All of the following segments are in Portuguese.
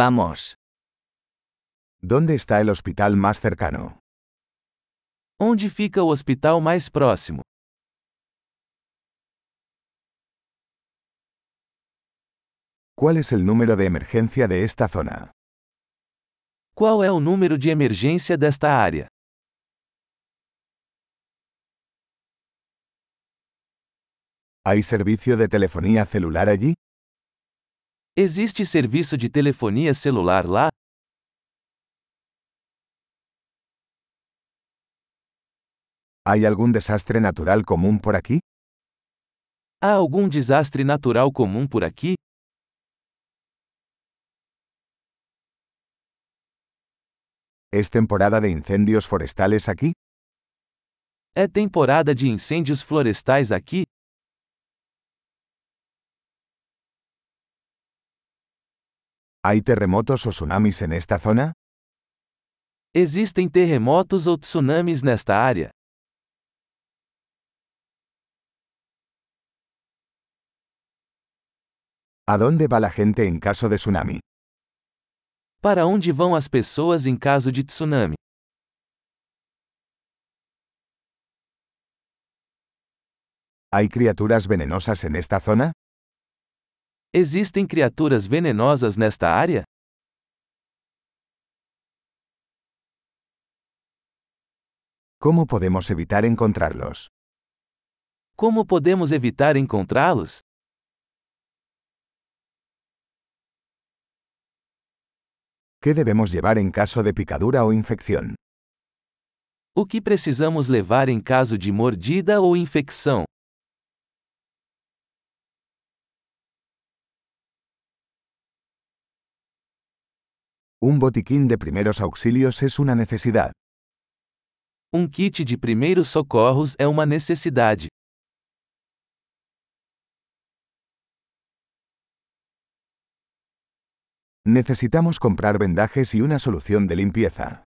Vamos. ¿Dónde está el hospital más cercano? Onde fica o hospital mais próximo? ¿Cuál es el número de emergencia de esta zona? Qual é o número de emergência desta área? ¿Hay servicio de telefonía celular allí? Existe serviço de telefonia celular lá? ¿Hay algún desastre natural común por aquí? Há algum desastre natural comum por aqui? ¿Es temporada de incendios forestales aquí? É temporada de incêndios florestais aqui? ¿Hay terremotos o tsunamis en esta zona? Existem terremotos ou tsunamis nesta área? ¿A dónde va la gente en caso de tsunami? Para onde vão as pessoas em caso de tsunami? ¿Hay criaturas venenosas en esta zona? Existem criaturas venenosas nesta área? ¿Cómo podemos evitar encontrarlos? Como podemos evitar encontrá-los? ¿Qué debemos llevar en caso de picadura o infección? O que precisamos levar em caso de mordida ou infecção? Un botiquín de primeros auxilios es una necesidad. Um kit de primeiros socorros é uma necessidade. Necesitamos comprar vendajes y una solución de limpieza.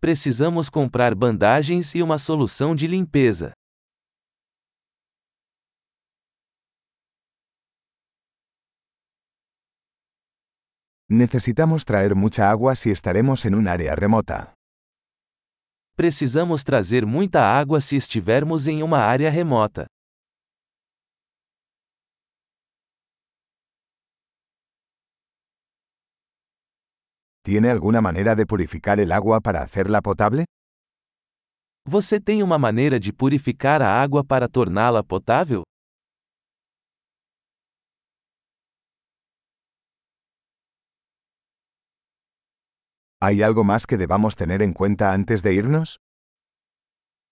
Precisamos comprar bandagens e uma solução de limpeza. Necesitamos traer mucha agua si estaremos en un área remota. Precisamos trazer muita água se estivermos em uma área remota. ¿Tiene alguna manera de purificar el agua para hacerla potable? Você tem uma maneira de purificar a água para torná-la potável? ¿Hay algo más que debamos tener en cuenta antes de irnos?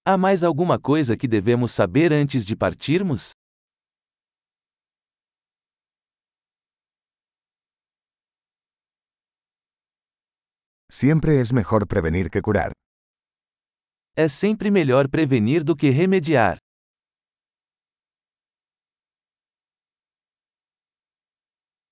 Há mais alguma coisa que devemos saber antes de partirmos? Siempre es mejor prevenir que curar. É sempre melhor prevenir do que remediar.